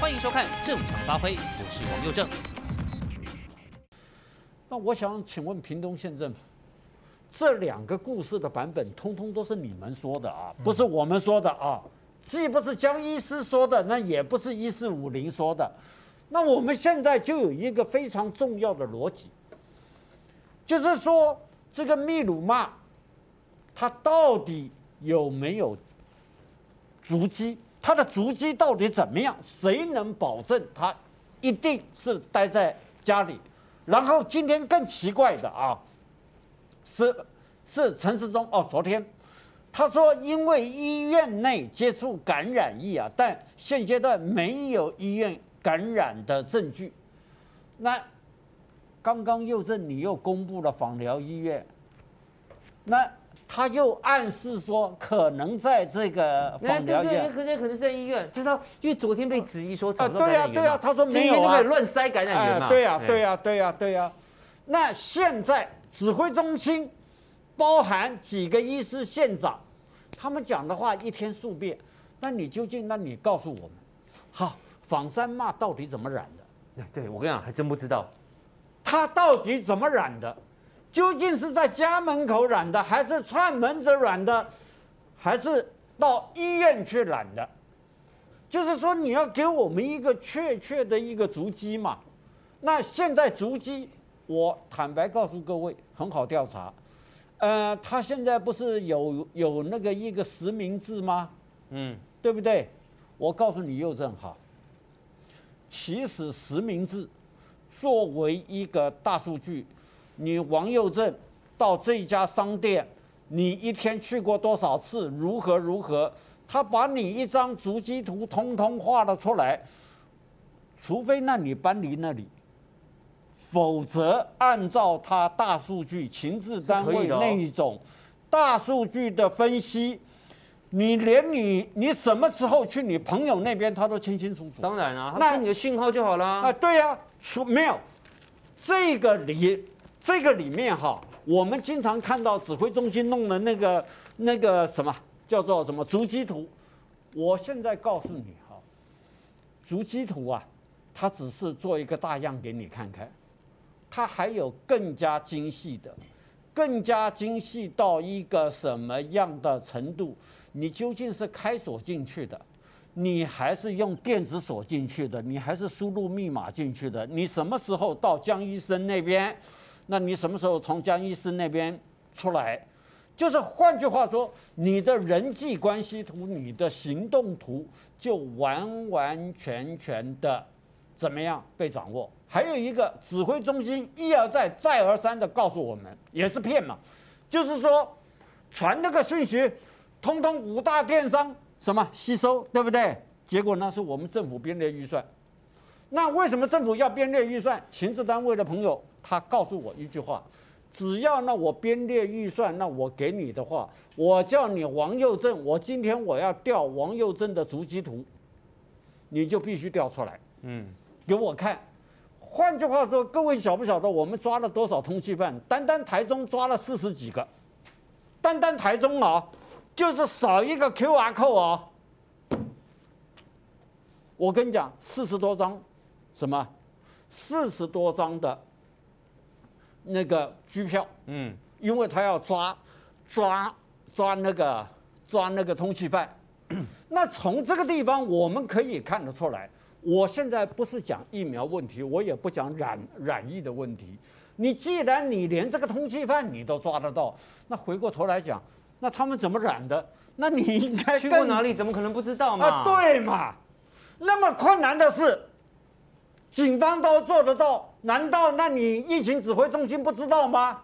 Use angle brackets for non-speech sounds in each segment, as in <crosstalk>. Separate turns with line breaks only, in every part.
欢迎收看《正常发挥》，我是王佑正。
那我想请问屏东县政府，这两个故事的版本，通通都是你们说的啊，不是我们说的啊，既不是江医师说的，那也不是一四五零说的。那我们现在就有一个非常重要的逻辑，就是说这个秘鲁马，它到底有没有足迹？它的足迹到底怎么样？谁能保证他一定是待在家里？然后今天更奇怪的啊，是是陈时中哦，昨天他说因为医院内接触感染疫啊，但现阶段没有医院感染的证据。那刚刚又正你又公布了访疗医院，那。他又暗示说，可能在这个枋寮医院，
也可能可能是在医院，就是说，因为昨天被质疑说找不到
感染源嘛，对呀对呀，他说没有
啊，今天乱塞感染源嘛，
对呀对呀对呀对呀。那现在指挥中心包含几个医师、县长，他们讲的话一天数遍，那你究竟？那你告诉我们，好，仿山骂到底怎么染的？
对，我跟你讲，还真不知道，
他到底怎么染的？究竟是在家门口染的，还是串门子染的，还是到医院去染的？就是说，你要给我们一个确切的一个足迹嘛。那现在足迹，我坦白告诉各位，很好调查。呃，他现在不是有有那个一个实名制吗？嗯，对不对？我告诉你，又正好。其实实名制作为一个大数据。你王佑正到这家商店，你一天去过多少次？如何如何？他把你一张足迹图通通画了出来，除非那你搬离那里，否则按照他大数据情治单位那一种大数据的分析，你连你你什么时候去你朋友那边，他都清清楚楚。
当然啊，那你的讯号就好了。
啊，对呀，说没有这个理。这个里面哈，我们经常看到指挥中心弄的那个那个什么叫做什么足迹图。我现在告诉你哈，足迹图啊，它只是做一个大样给你看看，它还有更加精细的，更加精细到一个什么样的程度？你究竟是开锁进去的，你还是用电子锁进去的，你还是输入密码进去的？你什么时候到江医生那边？那你什么时候从江医师那边出来？就是换句话说，你的人际关系图、你的行动图就完完全全的怎么样被掌握？还有一个指挥中心一而再、再而三的告诉我们，也是骗嘛，就是说传那个讯息，通通五大电商什么吸收，对不对？结果呢，是我们政府编列预算。那为什么政府要编列预算？情治单位的朋友。他告诉我一句话：只要那我编列预算，那我给你的话，我叫你王佑正，我今天我要调王佑正的足迹图，你就必须调出来，嗯，给我看。换句话说，各位晓不晓得我们抓了多少通缉犯？单单台中抓了四十几个，单单台中啊，就是少一个 QR code 啊。我跟你讲，四十多张，什么？四十多张的。那个拘票，嗯，因为他要抓，抓，抓那个，抓那个通缉犯。<clears throat> 那从这个地方我们可以看得出来，我现在不是讲疫苗问题，我也不讲染染疫的问题。你既然你连这个通缉犯你都抓得到，那回过头来讲，那他们怎么染的？那你应该
去过哪里？怎么可能不知道嘛？
啊，对嘛？那么困难的事，警方都做得到。难道那你疫情指挥中心不知道吗？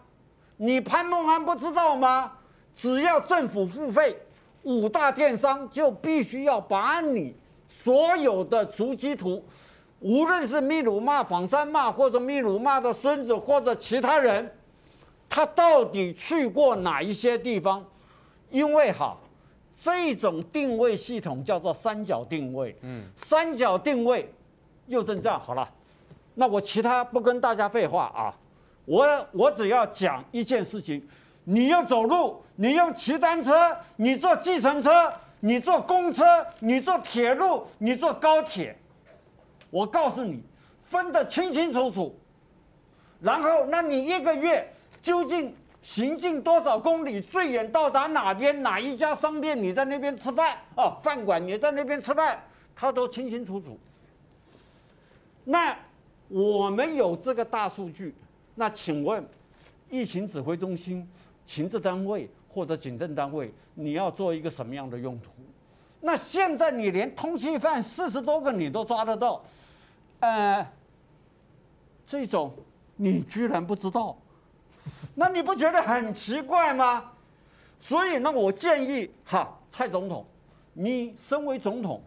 你潘孟安不知道吗？只要政府付费，五大电商就必须要把你所有的足迹图，无论是秘鲁骂、仿山骂，或者秘鲁骂的孙子，或者其他人，他到底去过哪一些地方？因为哈，这种定位系统叫做三角定位，嗯，三角定位又这样好了。那我其他不跟大家废话啊，我我只要讲一件事情，你要走路，你要骑单车，你坐计程车，你坐公车，你坐铁路，你坐高铁，我告诉你，分得清清楚楚。然后，那你一个月究竟行进多少公里，最远到达哪边，哪一家商店，你在那边吃饭哦，饭馆你在那边吃饭，他都清清楚楚。那我们有这个大数据，那请问，疫情指挥中心、情治单位或者警政单位，你要做一个什么样的用途？那现在你连通缉犯四十多个你都抓得到，呃，这种你居然不知道，那你不觉得很奇怪吗？所以呢，我建议哈，蔡总统，你身为总统，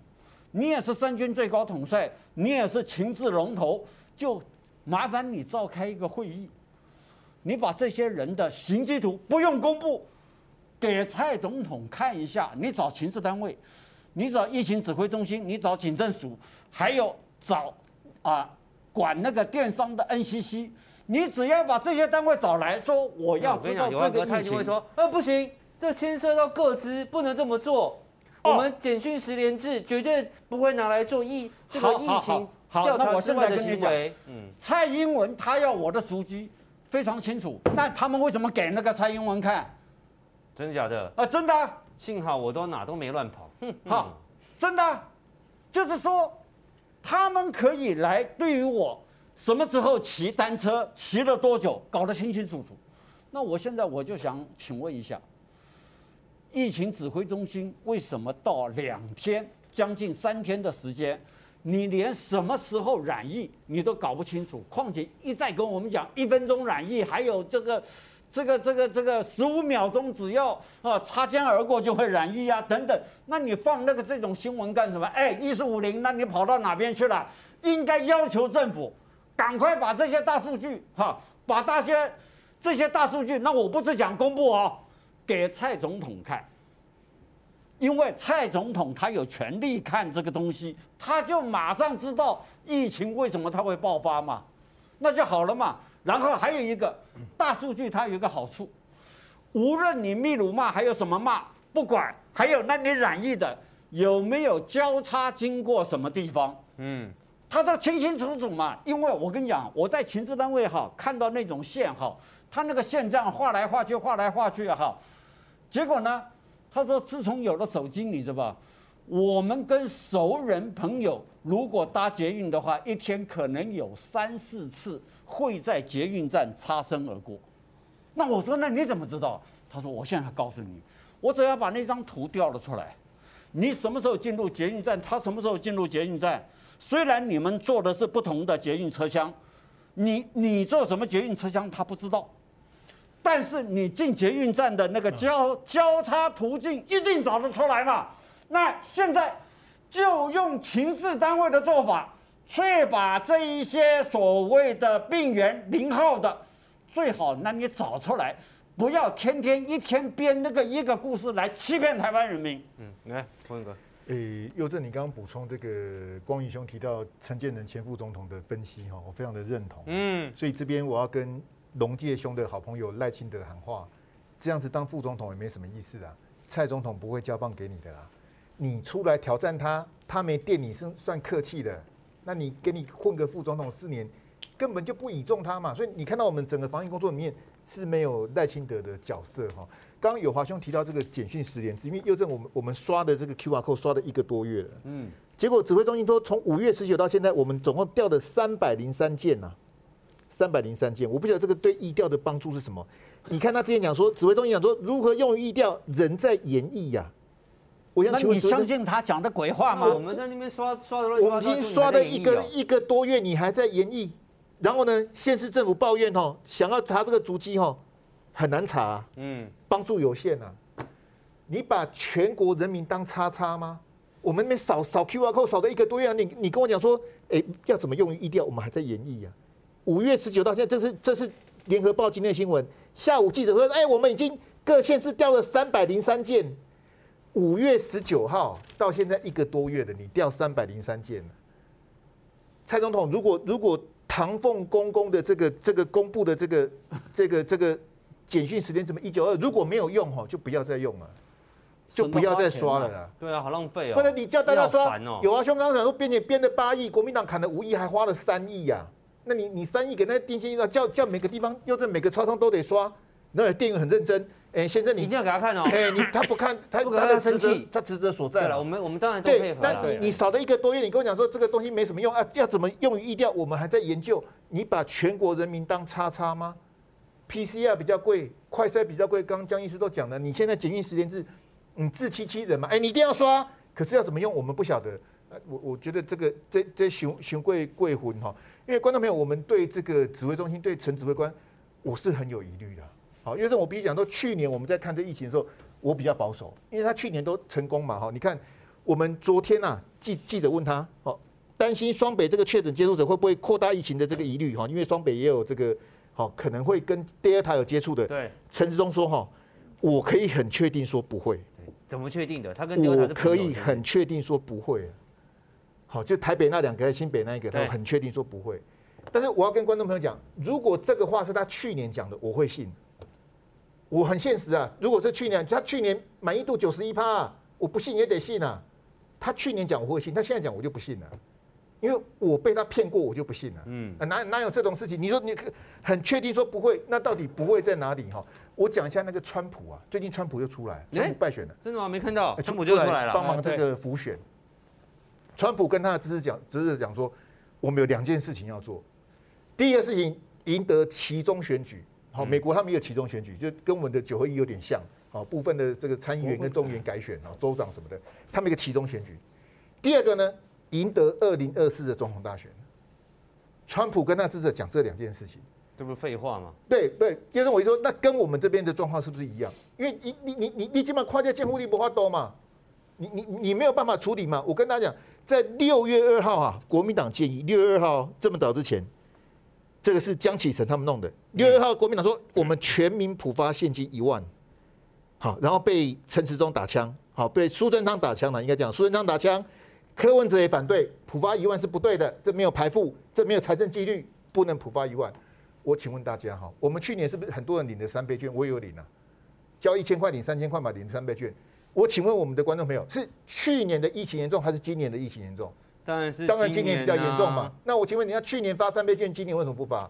你也是三军最高统帅，你也是情治龙头，就麻烦你召开一个会议，你把这些人的行迹图不用公布，给蔡总统看一下，你找情治单位。你找疫情指挥中心，你找警政署，还有找啊管那个电商的 NCC，你只要把这些单位找来说，我要知道这个疫情。
会说，呃，不行，这牵涉到各资，不能这么做。我们简讯十连制绝对不会拿来做疫这个疫情调查之外的行为。
嗯，蔡英文他要我的足迹，非常清楚。那他们为什么给那个蔡英文看？
真的假的？
啊，真的。
幸好我都哪都没乱跑。
好，真的，就是说，他们可以来对于我什么时候骑单车，骑了多久，搞得清清楚楚。那我现在我就想请问一下，疫情指挥中心为什么到两天，将近三天的时间，你连什么时候染疫你都搞不清楚？况且一再跟我们讲一分钟染疫，还有这个。这个这个这个十五秒钟，只要啊擦肩而过就会染疫啊等等，那你放那个这种新闻干什么？哎，一四五零，那你跑到哪边去了？应该要求政府赶快把这些大数据哈，把大些这些大数据，那我不是讲公布啊，给蔡总统看，因为蔡总统他有权利看这个东西，他就马上知道疫情为什么他会爆发嘛，那就好了嘛。然后还有一个大数据，它有一个好处，无论你秘鲁骂还有什么骂，不管，还有那你染疫的有没有交叉经过什么地方，嗯，他都清清楚楚嘛。因为我跟你讲，我在情治单位哈看到那种线哈，他那个线这样画来画去，画来画去哈，结果呢，他说自从有了手机，你知道吧？我们跟熟人朋友如果搭捷运的话，一天可能有三四次会在捷运站擦身而过。那我说，那你怎么知道？他说，我现在告诉你，我只要把那张图调了出来，你什么时候进入捷运站，他什么时候进入捷运站。虽然你们坐的是不同的捷运车厢，你你坐什么捷运车厢他不知道，但是你进捷运站的那个交交叉途径一定找得出来嘛。那现在就用情治单位的做法，去把这一些所谓的病源零号的，最好那你找出来，不要天天一天编那个一个故事来欺骗台湾人民。
嗯，来，匡哥，
诶，佑正，你刚刚补充这个光宇兄提到陈建仁前副总统的分析哈，我非常的认同。嗯，所以这边我要跟龙介兄的好朋友赖清德喊话，这样子当副总统也没什么意思啊，蔡总统不会交棒给你的啦。你出来挑战他，他没电你是算客气的。那你给你混个副总统四年，根本就不倚重他嘛。所以你看到我们整个防疫工作里面是没有赖清德的角色哈。刚刚有华兄提到这个简讯实联制，因为又正我们我们刷的这个 QR code 刷了一个多月了，嗯，结果指挥中心说从五月十九到现在，我们总共调了三百零三件呐，三百零三件。我不晓得这个对疫调的帮助是什么。你看他之前讲说，指挥中心讲说如何用于疫调，人在演绎呀。
那你相信他讲的鬼话吗？
我们在那边刷刷的，
我们已经刷了一个一个多月，你还在演绎。然后呢，县市政府抱怨哦，想要查这个足迹哦，很难查，嗯，帮助有限啊。你把全国人民当叉叉吗？我们那边扫扫 QR code 扫了一个多月，你你跟我讲说，哎，要怎么用于疫调？我们还在研议啊。五月十九到现在，这是这是联合报今天的新闻。下午记者说，哎，我们已经各县市调了三百零三件。五月十九号到现在一个多月了，你调三百零三件。蔡总统，如果如果唐凤公公的这个这个公布的这个这个这个简讯时间怎么一九二，如果没有用哈，就不要再用了。就不要再刷了啦。
对啊，好浪费哦。
不然你叫大家刷，
哦、
有啊，兄刚刚讲说编辑编了八亿，国民党砍了五亿，还花了三亿呀。那你你三亿给那电信要叫叫每个地方，又在每个超商都得刷，那店员很认真。哎，先生你
一定要给他看哦。
哎，你他不看，<laughs> 他
他生气，
他职责所在。
对了，我们我们当然都配合。
那你你少了一个多月，你跟我讲说这个东西没什么用啊？要怎么用于疫调？我们还在研究。你把全国人民当叉叉吗？PCR 比较贵，快筛比较贵。刚刚江医师都讲了，你现在检验实联制，你自欺欺人嘛？哎，你一定要刷，可是要怎么用，我们不晓得。我我觉得这个这这熊熊贵贵魂哈，因为观众朋友，我们对这个指挥中心对陈指挥官，我是很有疑虑的。好，因为我比如讲说，去年我们在看这疫情的时候，我比较保守，因为他去年都成功嘛。哈，你看我们昨天呐，记记者问他，哦，担心双北这个确诊接触者会不会扩大疫情的这个疑虑哈，因为双北也有这个好可能会跟 Delta 有接触的。对，陈时中说哈，我可以很确定说不会。
怎么确定的？他跟
我可以很确定说不会。好，就台北那两个，新北那一个，他很确定说不会。但是我要跟观众朋友讲，如果这个话是他去年讲的，我会信。我很现实啊，如果是去年，他去年满意度九十一趴，我不信也得信啊。他去年讲我会信，他现在讲我就不信了，因为我被他骗过，我就不信了。嗯，哪哪有这种事情？你说你很确定说不会，那到底不会在哪里？哈，我讲一下那个川普啊，最近川普又出来，川普败选了，
真的吗？没看到，川普就出来了，
帮忙这个浮选。川普跟他的支持讲，支持讲说，我们有两件事情要做。第一个事情，赢得其中选举。好，美国他们有其中选举，就跟我们的九合一有点像。好，部分的这个参议员跟众议员改选啊，州长什么的，他们一个其中选举。第二个呢，赢得二零二四的总统大选。川普跟他支持讲这两件事情，
这不是废话吗？
对对，就是我就说，那跟我们这边的状况是不是一样？因为你你你你你基本上跨界监护力不花多嘛，你你你没有办法处理嘛。我跟大家讲。在六月二号啊，国民党建议六月二号这么早之前，这个是江启臣他们弄的。六月二号，国民党说我们全民普发现金一万，好，然后被陈时中打枪，好，被苏贞昌打枪了，应该讲苏贞昌打枪，柯文哲也反对，普发一万是不对的，这没有排富，这没有财政纪律，不能普发一万。我请问大家哈，我们去年是不是很多人领了三倍券？我也有领啊，交一千块领三千块嘛，领三倍券。我请问我们的观众朋友，是去年的疫情严重，还是今年的疫情严重？
当然是，
当然今年比较严重嘛。那我请问你，要去年发三倍券，今年为什么不发？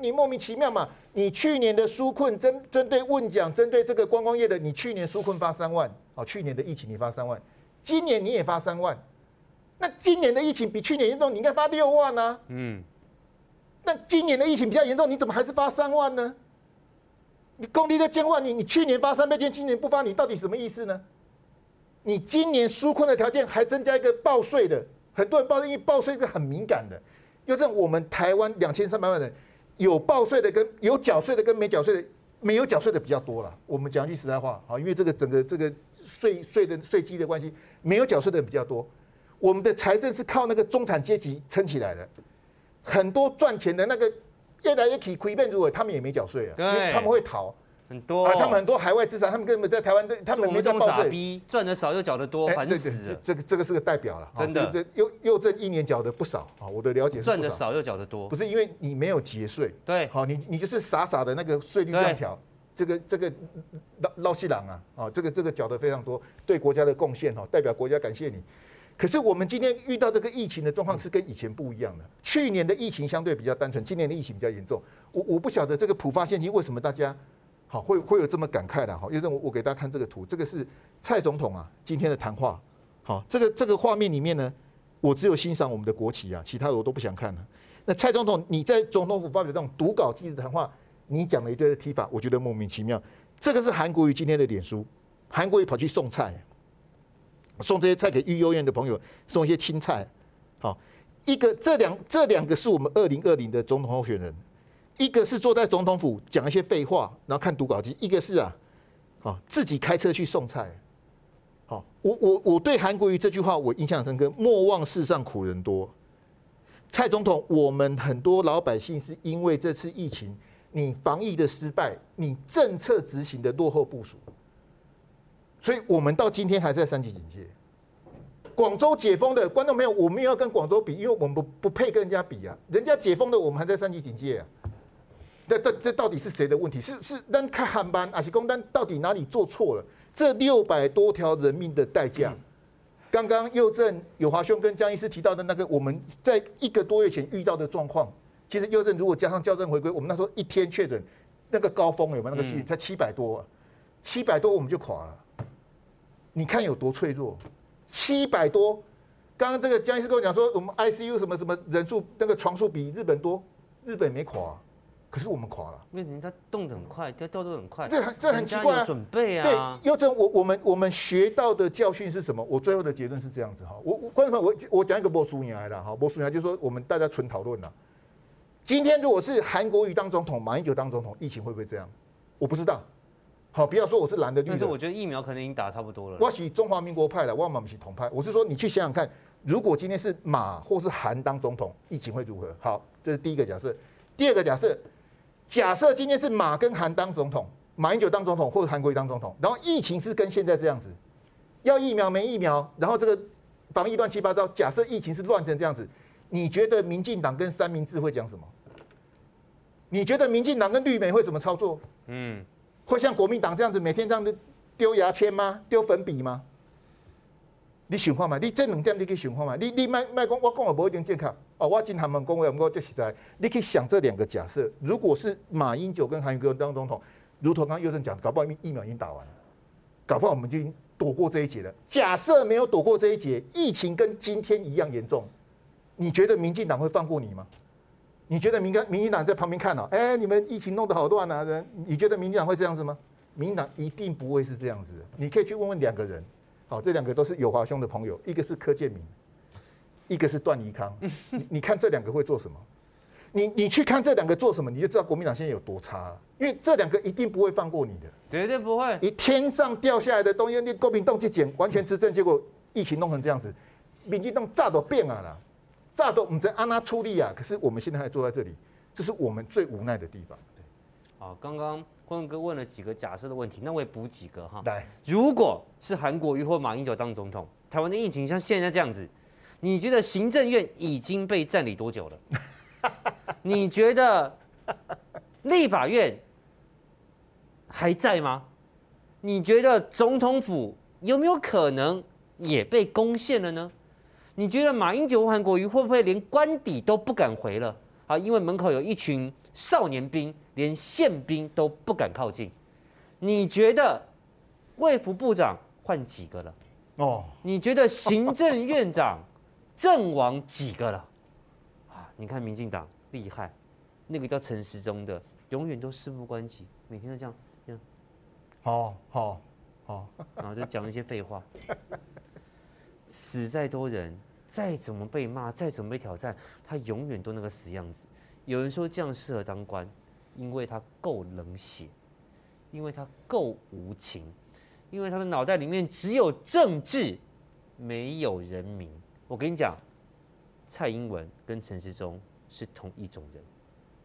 你莫名其妙嘛？你去年的纾困针针对问奖，针对这个观光业的，你去年纾困发三万，哦，去年的疫情你发三万，今年你也发三万，那今年的疫情比去年严重，你应该发六万呢？嗯，那今年的疫情比较严重，你怎么还是发三万呢？你工地在监管你，你去年发三倍券，今年不发，你到底什么意思呢？你今年纾困的条件还增加一个报税的，很多人报税，因为报税一个很敏感的，又像我们台湾两千三百万人有报税的跟有缴税的跟没缴税的，没有缴税的比较多了。我们讲句实在话，好，因为这个整个这个税税的税基的关系，没有缴税的比较多。我们的财政是靠那个中产阶级撑起来的，很多赚钱的那个。越来越起亏变如果他们也没缴税啊，因为他们会逃。
很多。
啊，他们很多海外资产，他们根本在台湾，他们没在报税，
赚的少又缴的多，烦死了。
这个这个是个代表了，
真的，
这又又挣一年缴的不少啊，我的了解是
赚的少又缴的多，
不是因为你没有节税，
对，
好，你你就是傻傻的那个税率这样调，这个这个捞捞西郎啊，啊，这个这个缴的非常多，对国家的贡献哈，代表国家感谢你。可是我们今天遇到这个疫情的状况是跟以前不一样的。去年的疫情相对比较单纯，今年的疫情比较严重。我我不晓得这个普发现金为什么大家好会会有这么感慨的哈。因为我我给大家看这个图，这个是蔡总统啊今天的谈话。好，这个这个画面里面呢，我只有欣赏我们的国旗啊，其他的我都不想看了。那蔡总统你在总统府发表这种读稿机的谈话，你讲了一堆的提法，我觉得莫名其妙。这个是韩国瑜今天的脸书，韩国瑜跑去送菜。送这些菜给育幼院的朋友，送一些青菜。好，一个这两这两个是我们二零二零的总统候选人，一个是坐在总统府讲一些废话，然后看读稿机；一个是啊，好自己开车去送菜。好，我我我对韩国瑜这句话我印象深刻，莫忘世上苦人多。蔡总统，我们很多老百姓是因为这次疫情，你防疫的失败，你政策执行的落后部署。所以我们到今天还在三级警戒。广州解封的观众朋友，我们也要跟广州比，因为我们不不配跟人家比啊。人家解封的，我们还在三级警戒啊。这这这到底是谁的问题？是是单看航班，还是公单到底哪里做错了？这六百多条人命的代价。刚刚右正有华兄跟江医师提到的那个，我们在一个多月前遇到的状况，其实右正如果加上校正回归，我们那时候一天确诊那个高峰有没有那个数据？才七百多，七百多我们就垮了。你看有多脆弱，七百多。刚刚这个江医师跟我讲说，我们 ICU 什么什么人数那个床数比日本多，日本没垮。可是我们垮了，
因为人家动得很快，他动得很快，
这这很奇怪啊！
准备啊，
对，又正我我们我们学到的教训是什么？我最后的结论是这样子哈，我我观众朋友，我我讲一个波叔尼来的哈，波叔尼来就是说我们大家纯讨论了。今天如果是韩国瑜当总统，马英九当总统，疫情会不会这样？我不知道。好，不要说我是蓝的绿的，
但是我觉得疫苗可能已经打差不多了。
我是中华民国派的，我们是统派。我是说，你去想想看，如果今天是马或是韩当总统，疫情会如何？好，这是第一个假设。第二个假设。假设今天是马跟韩当总统，马英九当总统，或者韩国瑜当总统，然后疫情是跟现在这样子，要疫苗没疫苗，然后这个防疫乱七八糟。假设疫情是乱成这样子，你觉得民进党跟三明治会讲什么？你觉得民进党跟绿媒会怎么操作？嗯，会像国民党这样子每天这样子丢牙签吗？丢粉笔吗？你想看嘛？你这两点你去想看嘛？你你卖卖讲我讲的不一定健康哦。我今他们讲话，我这实在。你可以想这两个假设：如果是马英九跟韩国当总统，如同刚刚佑正讲，搞不好疫苗已经打完了，搞不好我们就已经躲过这一劫了。假设没有躲过这一劫，疫情跟今天一样严重，你觉得民进党会放过你吗？你觉得民民进党在旁边看哦？哎，你们疫情弄得好乱啊！人，你觉得民进党会这样子吗？民进党一定不会是这样子的。你可以去问问两个人。好，这两个都是友华兄的朋友，一个是柯建铭，一个是段宜康。你你看这两个会做什么？你你去看这两个做什么，你就知道国民党现在有多差。因为这两个一定不会放过你的，
绝对不会。
你天上掉下来的东西，你国民党去捡，完全执政，结果疫情弄成这样子，民进党炸都变了啦，炸都唔知安哪处理啊。可是我们现在还坐在这里，这是我们最无奈的地方。对，
好，刚刚。坤哥问了几个假设的问题，那我也补几个哈。
来，
如果是韩国瑜或马英九当总统，台湾的疫情像现在这样子，你觉得行政院已经被占领多久了？<laughs> 你觉得立法院还在吗？你觉得总统府有没有可能也被攻陷了呢？你觉得马英九或韩国瑜会不会连官邸都不敢回了？啊，因为门口有一群少年兵。连宪兵都不敢靠近，你觉得卫福部长换几个了？哦，你觉得行政院长阵亡几个了？啊，你看民进党厉害，那个叫陈时中的，永远都事不关己，每天都这样，这样，
好好好，
然后就讲一些废话，死再多人，再怎么被骂，再怎么被挑战，他永远都那个死样子。有人说这样适合当官。因为他够冷血，因为他够无情，因为他的脑袋里面只有政治，没有人民。我跟你讲，蔡英文跟陈时中是同一种人，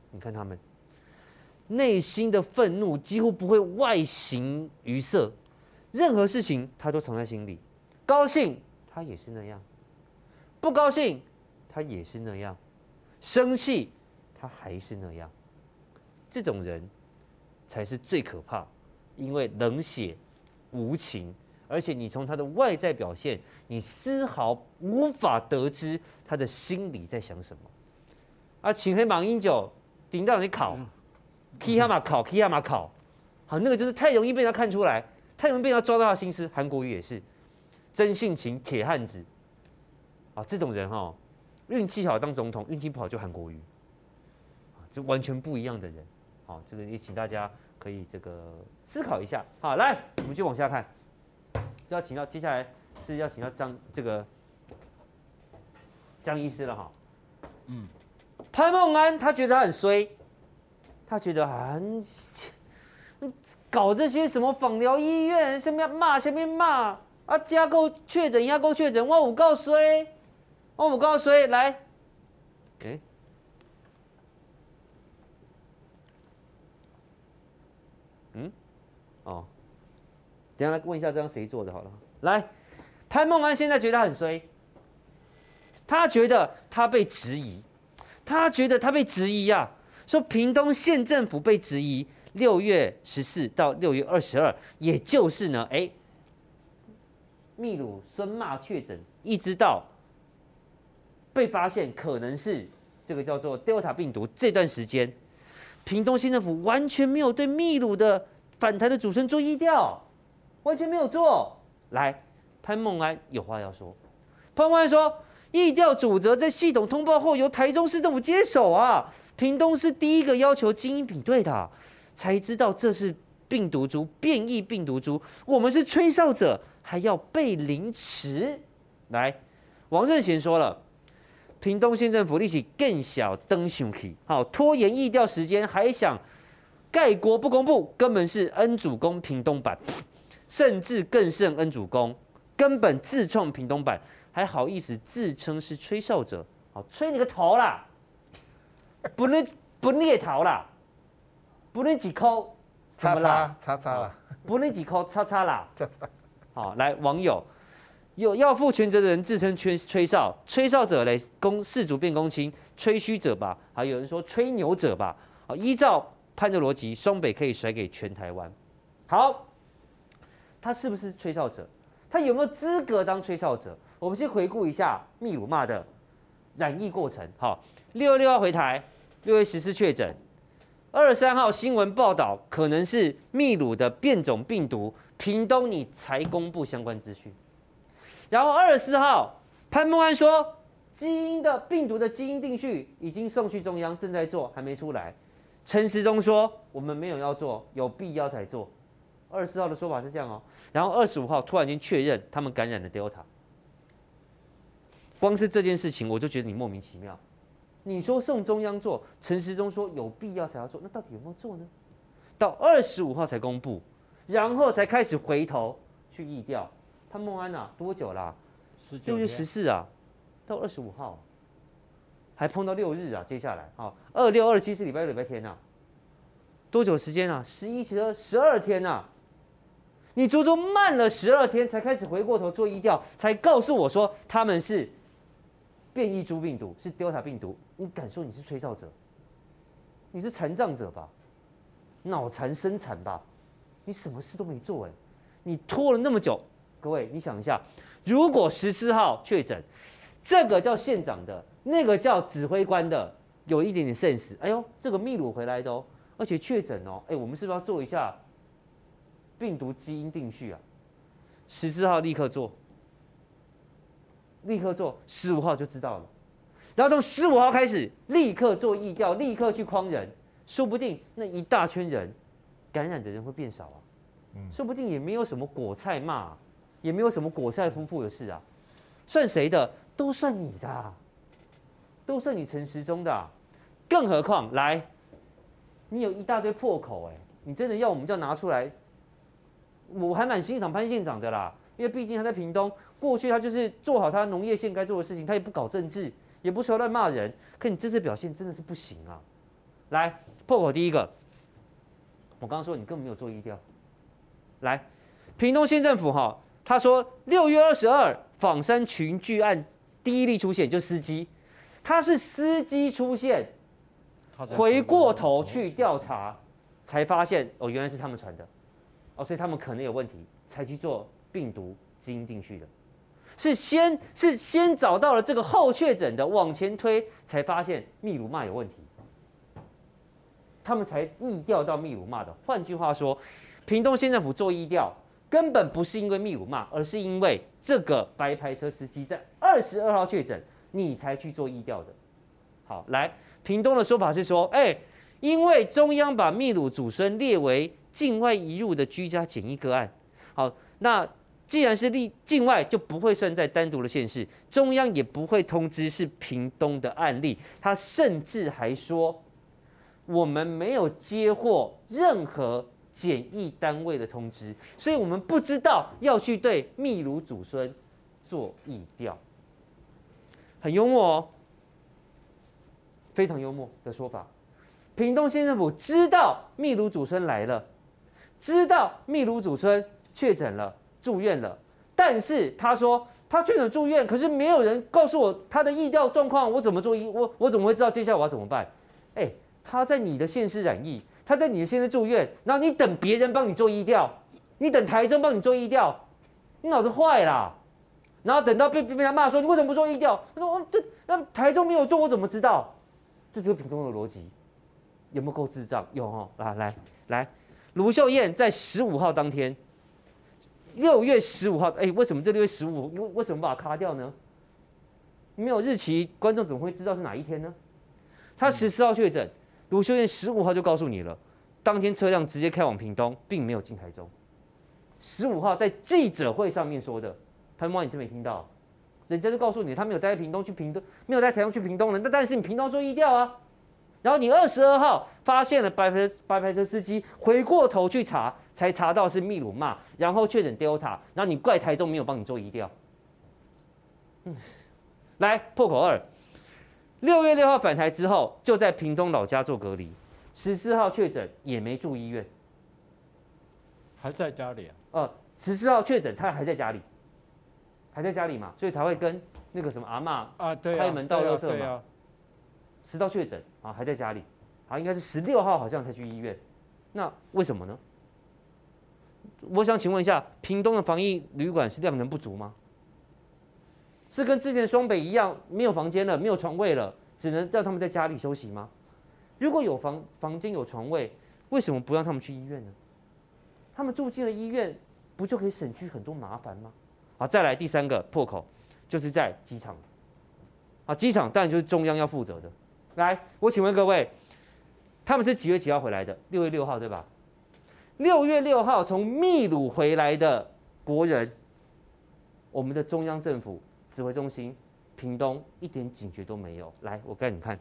你看他们内心的愤怒几乎不会外形于色，任何事情他都藏在心里，高兴他也是那样，不高兴他也是那样，生气他还是那样。这种人才是最可怕，因为冷血无情，而且你从他的外在表现，你丝毫无法得知他的心里在想什么。啊，请黑马英九顶到你考，踢他马考，踢他马考，好，那个就是太容易被他看出来，太容易被他抓到他心思。韩国瑜也是真性情铁汉子，啊，这种人哈、哦，运气好当总统，运气不好就韩国瑜，啊，这完全不一样的人。好，这个也请大家可以这个思考一下。好，来，我们就往下看，就要请到接下来是要请到张这个江医师了哈。嗯，潘孟安他觉得他很衰，他觉得很搞这些什么访疗医院，下面骂下面骂啊，加购确诊压购确诊，我有够衰，哦我有够衰，来，哎、欸。哦，等下来问一下这张谁做的好了。来，潘孟安现在觉得很衰，他觉得他被质疑，他觉得他被质疑呀、啊，说屏东县政府被质疑，六月十四到六月二十二，也就是呢，哎，秘鲁孙骂确诊，一直到被发现可能是这个叫做 Delta 病毒这段时间，屏东县政府完全没有对秘鲁的反台的祖孙做疫调，完全没有做。来，潘孟安有话要说。潘孟安说，疫调主责在系统通报后，由台中市政府接手啊。屏东是第一个要求基因比对的，才知道这是病毒株，变异病毒株。我们是吹哨者，还要被凌迟。来，王正贤说了，屏东县政府立即更小登上去，好拖延议调时间，还想盖国不公布，根本是恩主公屏东版，甚至更胜恩主公，根本自创屏东版，还好意思自称是吹哨者，好吹你个头啦！不能不猎头啦，不能几抠，
叉叉叉叉啦，
不能几抠叉叉啦，<laughs>
叉叉。
好，来网友有要负全责的人自称吹吹哨，吹哨者嘞，公事主变公亲，吹嘘者吧，还有人说吹牛者吧。好，依照潘的逻辑，双北可以甩给全台湾。好，他是不是吹哨者？他有没有资格当吹哨者？我们先回顾一下秘鲁骂的染疫过程。好，六月六号回台。六月十四确诊，二十三号新闻报道可能是秘鲁的变种病毒，屏东你才公布相关资讯。然后二十四号潘孟安说，基因的病毒的基因定序已经送去中央，正在做，还没出来。陈时中说我们没有要做，有必要才做。二十四号的说法是这样哦。然后二十五号突然间确认他们感染了 Delta，光是这件事情我就觉得你莫名其妙。你说送中央做，陈时中说有必要才要做，那到底有没有做呢？到二十五号才公布，然后才开始回头去疫调。潘孟安啊，多久啦、啊？六月十四啊，到二十五号，还碰到六日啊。接下来啊，二六二七是礼拜六礼拜天啊，多久时间啊？十一十二十二天啊。你足足慢了十二天才开始回过头做医调，才告诉我说他们是。变异株病毒是 Delta 病毒，你敢说你是吹哨者？你是残障者吧？脑残生产吧？你什么事都没做哎，你拖了那么久，各位你想一下，如果十四号确诊，这个叫县长的，那个叫指挥官的，有一点点 sense，哎呦，这个秘鲁回来的哦，而且确诊哦，哎，我们是不是要做一下病毒基因定序啊？十四号立刻做。立刻做，十五号就知道了，然后从十五号开始立刻做疫调，立刻去框人，说不定那一大圈人感染的人会变少啊，说不定也没有什么果菜骂，也没有什么果菜夫妇的事啊，算谁的？都算你的，都算你陈时中的，更何况来，你有一大堆破口哎，你真的要我们就要拿出来，我还蛮欣赏潘县长的啦，因为毕竟他在屏东。过去他就是做好他农业县该做的事情，他也不搞政治，也不说乱骂人。可你这次表现真的是不行啊！来破口第一个，我刚刚说你根本没有做疫调。来，屏东县政府哈，他说六月二十二仿生群聚案第一例出现，就司机，他是司机出现，回过头去调查，才发现哦原来是他们传的，哦所以他们可能有问题，才去做病毒基因定序的。是先是先找到了这个后确诊的，往前推才发现秘鲁骂有问题，他们才疫调到秘鲁骂的。换句话说，屏东县政府做疫调根本不是因为秘鲁骂，而是因为这个白牌车司机在二十二号确诊，你才去做疫调的。好，来，屏东的说法是说，哎，因为中央把秘鲁祖孙列为境外移入的居家检疫个案。好，那。既然是立境外，就不会算在单独的县市，中央也不会通知是屏东的案例。他甚至还说，我们没有接获任何检疫单位的通知，所以我们不知道要去对秘鲁祖孙做疫调。很幽默哦，非常幽默的说法。屏东县政府知道秘鲁祖孙来了，知道秘鲁祖孙确诊了。住院了，但是他说他确诊住院，可是没有人告诉我他的疫调状况，我怎么做疫？我我怎么会知道接下来我要怎么办？哎，他在你的县市染疫，他在你的县市住院，然后你等别人帮你做医调，你等台中帮你做医调，你脑子坏啦！然后等到被被他骂说你为什么不做医调？他说哦，这，那台中没有做，我怎么知道？这就是屏东的逻辑，有没有够智障？有哦，来来来，卢秀燕在十五号当天，六月十五号，哎，为什么这六月十五？为为什么把它卡掉呢？没有日期，观众怎么会知道是哪一天呢？他十四号确诊，卢秀燕十五号就告诉你了，当天车辆直接开往屏东，并没有进台中。十五号在记者会上面说的。潘妈，你是没听到？人家就告诉你，他没有带屏东去屏东，没有带台中去屏东了。那但是你屏东做疫调啊，然后你二十二号发现了白牌白牌车司机，回过头去查，才查到是秘鲁骂，然后确诊 Delta，然后你怪台中没有帮你做疫调。嗯，<laughs> 来破口二，六月六号返台之后，就在屏东老家做隔离，十四号确诊也没住医院，
还在家里啊？
呃，十四号确诊他还在家里。还在家里嘛，所以才会跟那个什么阿嬷啊，开门到垃圾嘛。十号确诊啊，还在家里，啊，应该是十六号好像才去医院。那为什么呢？我想请问一下，屏东的防疫旅馆是量能不足吗？是跟之前双北一样，没有房间了，没有床位了，只能让他们在家里休息吗？如果有房房间有床位，为什么不让他们去医院呢？他们住进了医院，不就可以省去很多麻烦吗？好，再来第三个破口，就是在机场。啊，机场当然就是中央要负责的。来，我请问各位，他们是几月几号回来的？六月六号对吧？六月六号从秘鲁回来的国人，我们的中央政府指挥中心屏东一点警觉都没有。来，我给你看，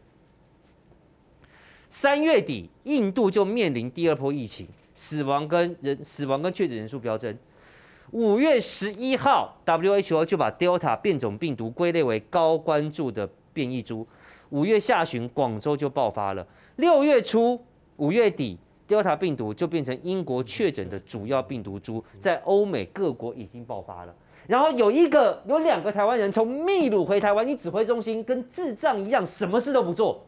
三月底印度就面临第二波疫情，死亡跟人死亡跟确诊人数飙增。五月十一号，WHO 就把 Delta 变种病毒归类为高关注的变异株。五月下旬，广州就爆发了。六月初，五月底，Delta 病毒就变成英国确诊的主要病毒株，在欧美各国已经爆发了。然后有一个，有两个台湾人从秘鲁回台湾，你指挥中心跟智障一样，什么事都不做。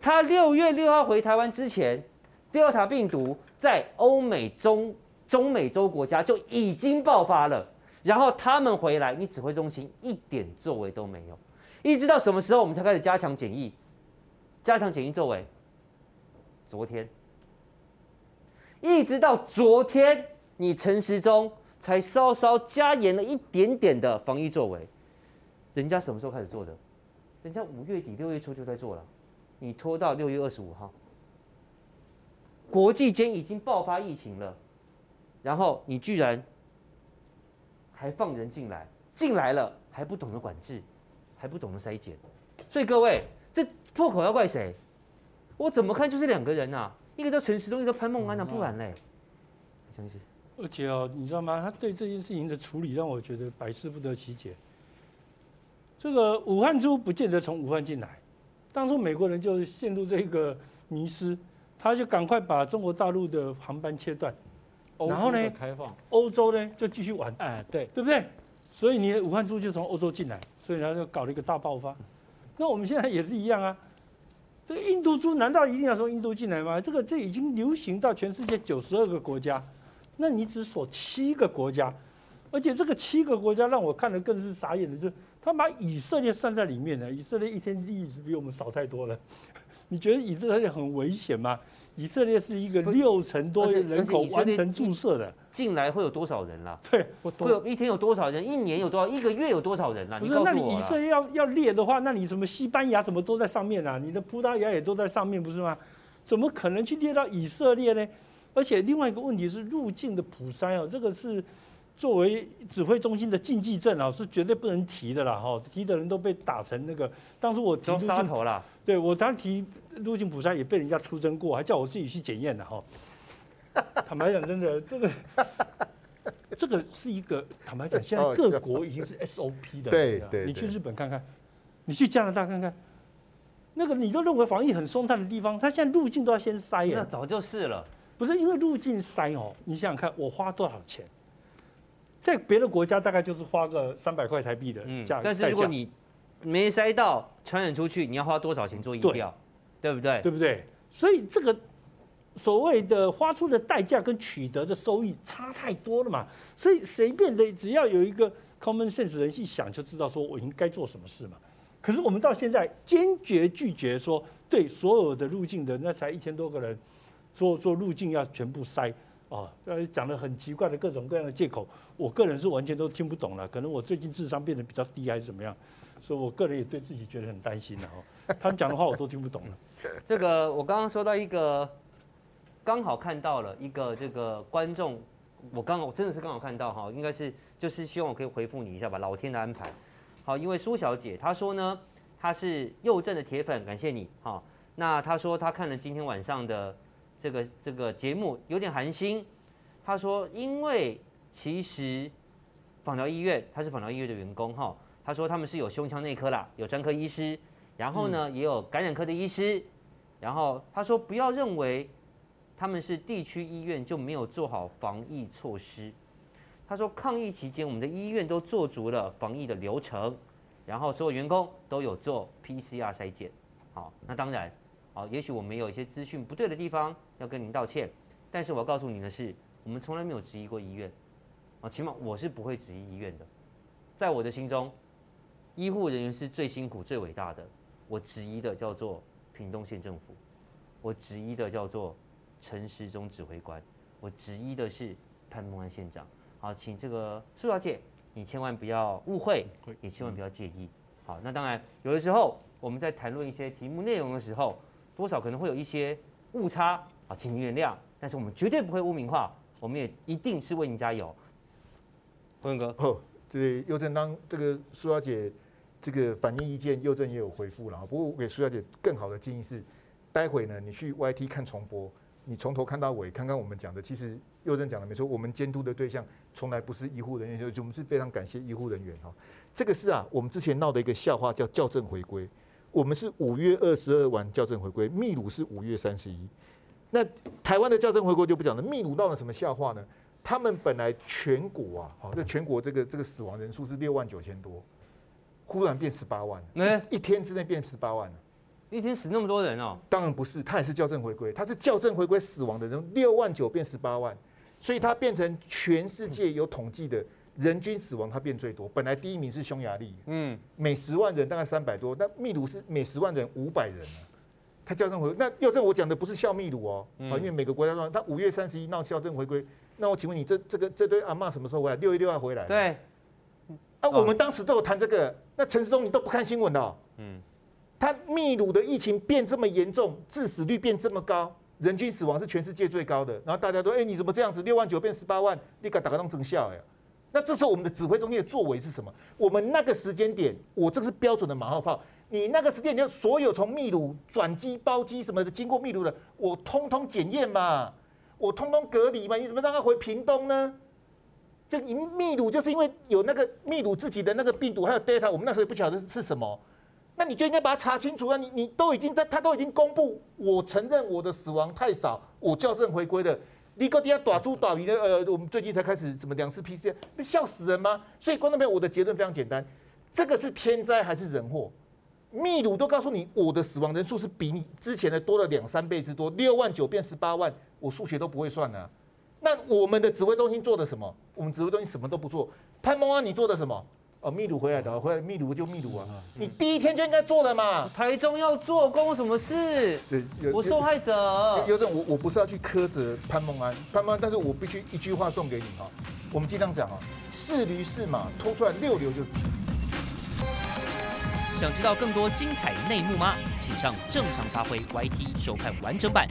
他六月六号回台湾之前，Delta 病毒在欧美中。中美洲国家就已经爆发了，然后他们回来，你指挥中心一点作为都没有，一直到什么时候我们才开始加强检疫？加强检疫作为？昨天，一直到昨天，你陈时中才稍稍加严了一点点的防疫作为。人家什么时候开始做的？人家五月底六月初就在做了，你拖到六月二十五号，国际间已经爆发疫情了。然后你居然还放人进来，进来了还不懂得管制，还不懂得筛检，所以各位，这破口要怪谁？我怎么看就是两个人啊，一个叫陈时中，一个叫潘孟安啊，不然嘞，相信。
而且哦，你知道吗？他对这件事情的处理让我觉得百思不得其解。这个武汉猪不见得从武汉进来，当初美国人就陷入这个迷失，他就赶快把中国大陆的航班切断。然后呢？开放欧洲呢就继续玩，哎，对，对不对？所以你武汉猪就从欧洲进来，所以他就搞了一个大爆发。那我们现在也是一样啊。这个印度猪难道一定要从印度进来吗？这个这已经流行到全世界九十二个国家，那你只锁七个国家，而且这个七个国家让我看的更是傻眼的，就是他把以色列算在里面呢。以色列一天利益比我们少太多了，<laughs> 你觉得以色列很危险吗？以色列是一个六成多人口完成注射的，
进来会有多少人啦？
对，
会有一天有多少人？一年有多少？一个月有多少人啦？
不是，那你以色列要要列的话，那你什么西班牙什么都在上面啊？你的葡萄牙也都在上面，不是吗？怎么可能去列到以色列呢？而且另外一个问题是入境的普筛哦，这个是作为指挥中心的禁忌症啊，是绝对不能提的啦！哈，提的人都被打成那个，当初我提
杀头了，
对我当时提。入境普筛也被人家出征过，还叫我自己去检验的哈。坦白讲，真的，这个 <laughs> 这个是一个坦白讲，现在各国已经是 SOP 的。
对对。
你去日本看看，你去加拿大看看，那个你都认为防疫很松散的地方，他现在入境都要先筛。
那早就是了。
不是因为入境塞哦，你想想看，我花多少钱？在别的国家大概就是花个三百块台币的价。
但是如果你没塞到，传染出去，你要花多少钱做疫苗？对不对？
对不对？所以这个所谓的花出的代价跟取得的收益差太多了嘛，所以随便的只要有一个 common sense 人一想，就知道说我应该做什么事嘛。可是我们到现在坚决拒绝说，对所有的入境的那才一千多个人做做路径要全部塞啊，讲了很奇怪的各种各样的借口，我个人是完全都听不懂了。可能我最近智商变得比较低还是怎么样，所以我个人也对自己觉得很担心了哦。他们讲的话我都听不懂了。<laughs>
这个我刚刚说到一个。刚好看到了一个这个观众，我刚好我真的是刚好看到哈，应该是就是希望我可以回复你一下吧，老天的安排。好，因为苏小姐她说呢，她是佑正的铁粉，感谢你。哈，那她说她看了今天晚上的这个这个节目有点寒心。他说因为其实访疗医院他是访疗医院的员工哈，他说他们是有胸腔内科啦，有专科医师，然后呢也有感染科的医师，然后他说不要认为。他们是地区医院就没有做好防疫措施。他说，抗疫期间我们的医院都做足了防疫的流程，然后所有员工都有做 PCR 筛检。好，那当然，好，也许我们有一些资讯不对的地方要跟您道歉，但是我要告诉您的是，我们从来没有质疑过医院。啊，起码我是不会质疑医院的。在我的心中，医护人员是最辛苦、最伟大的。我质疑的叫做屏东县政府，我质疑的叫做。陈时中指挥官，我质疑的是潘孟安县长。好，请这个苏小姐，你千万不要误会，也千万不要介意。好，那当然，有的时候我们在谈论一些题目内容的时候，多少可能会有一些误差啊，请您原谅。但是我们绝对不会污名化，我们也一定是为您加油。国文哥，
哦，这佑正当这个苏小姐这个反映意见，佑正也有回复了。不过我给苏小姐更好的建议是，待会呢，你去 YT 看重播。你从头看到尾，看看我们讲的，其实佑正讲的没错。我们监督的对象从来不是医护人员，就我们是非常感谢医护人员哈。这个是啊，我们之前闹的一个笑话，叫校正回归。我们是五月二十二晚校正回归，秘鲁是五月三十一。那台湾的校正回归就不讲了。秘鲁闹了什么笑话呢？他们本来全国啊，好，就全国这个这个死亡人数是六万九千多，忽然变十八万，一天之内变十八万了。
一天死那么多人哦？
当然不是，他也是校正回归，他是校正回归死亡的人六万九变十八万，所以他变成全世界有统计的人均死亡，它变最多。本来第一名是匈牙利，嗯，每十万人大概三百多，那秘鲁是每十万人五百人啊。他校正回归，那校正我讲的不是笑秘鲁哦，啊，因为每个国家都他五月三十一闹校正回归，那我请问你这这个这堆阿嬷什么时候回来？六月六号回来？
对，
啊，我们当时都有谈这个，那陈世忠你都不看新闻的哦？嗯。他秘鲁的疫情变这么严重，致死率变这么高，人均死亡是全世界最高的。然后大家都哎，你怎么这样子？六万九变十八万，你敢打个当真笑呀？那这时候我们的指挥中心的作为是什么？我们那个时间点，我这个是标准的马后炮。你那个时间点，所有从秘鲁转机、包机什么的经过秘鲁的，我通通检验嘛，我通通隔离嘛。你怎么让他回屏东呢？这秘秘鲁就是因为有那个秘鲁自己的那个病毒还有 data，我们那时候也不晓得是什么。那你就应该把它查清楚啊！你你都已经在，他都已经公布，我承认我的死亡太少，我校正回归的。你搁底下打猪打鱼的，呃，我们最近才开始什么两次 PCR，那笑死人吗？所以观众朋友，我的结论非常简单，这个是天灾还是人祸？秘鲁都告诉你，我的死亡人数是比你之前的多了两三倍之多，六万九变十八万，我数学都不会算啊。那我们的指挥中心做的什么？我们指挥中心什么都不做。潘孟安，你做的什么？哦，秘鲁回来的，回来秘鲁就秘鲁啊！你第一天就应该做的嘛。
台中要做，关我什么事？
对，
我受害者。
有种我我不是要去苛责潘孟安，潘孟安，但是我必须一句话送给你哈。我们经常讲啊，是驴是马，拖出来溜溜就是。
想知道更多精彩内幕吗？请上正常发挥 YT 收看完整版。